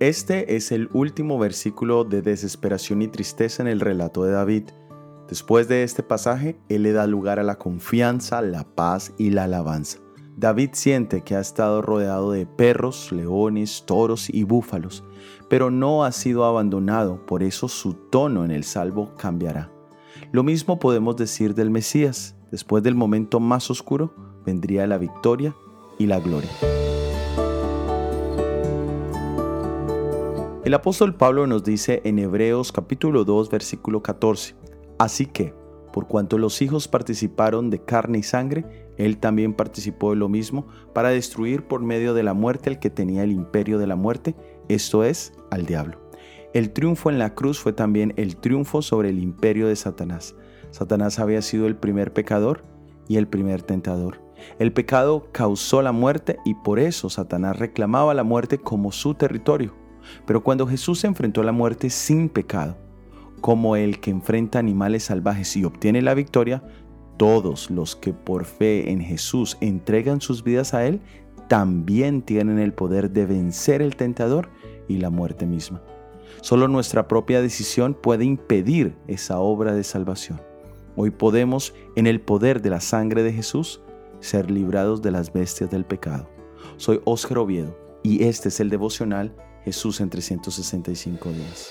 Este es el último versículo de desesperación y tristeza en el relato de David. Después de este pasaje, él le da lugar a la confianza, la paz y la alabanza. David siente que ha estado rodeado de perros, leones, toros y búfalos, pero no ha sido abandonado, por eso su tono en el salvo cambiará. Lo mismo podemos decir del Mesías. Después del momento más oscuro, vendría la victoria y la gloria. El apóstol Pablo nos dice en Hebreos capítulo 2 versículo 14, Así que, por cuanto los hijos participaron de carne y sangre, él también participó de lo mismo para destruir por medio de la muerte al que tenía el imperio de la muerte, esto es, al diablo. El triunfo en la cruz fue también el triunfo sobre el imperio de Satanás. Satanás había sido el primer pecador y el primer tentador. El pecado causó la muerte y por eso Satanás reclamaba la muerte como su territorio. Pero cuando Jesús enfrentó la muerte sin pecado, como el que enfrenta animales salvajes y obtiene la victoria, todos los que por fe en Jesús entregan sus vidas a Él, también tienen el poder de vencer el tentador y la muerte misma. Solo nuestra propia decisión puede impedir esa obra de salvación. Hoy podemos, en el poder de la sangre de Jesús, ser librados de las bestias del pecado. Soy Óscar Oviedo y este es el devocional Jesús en 365 días.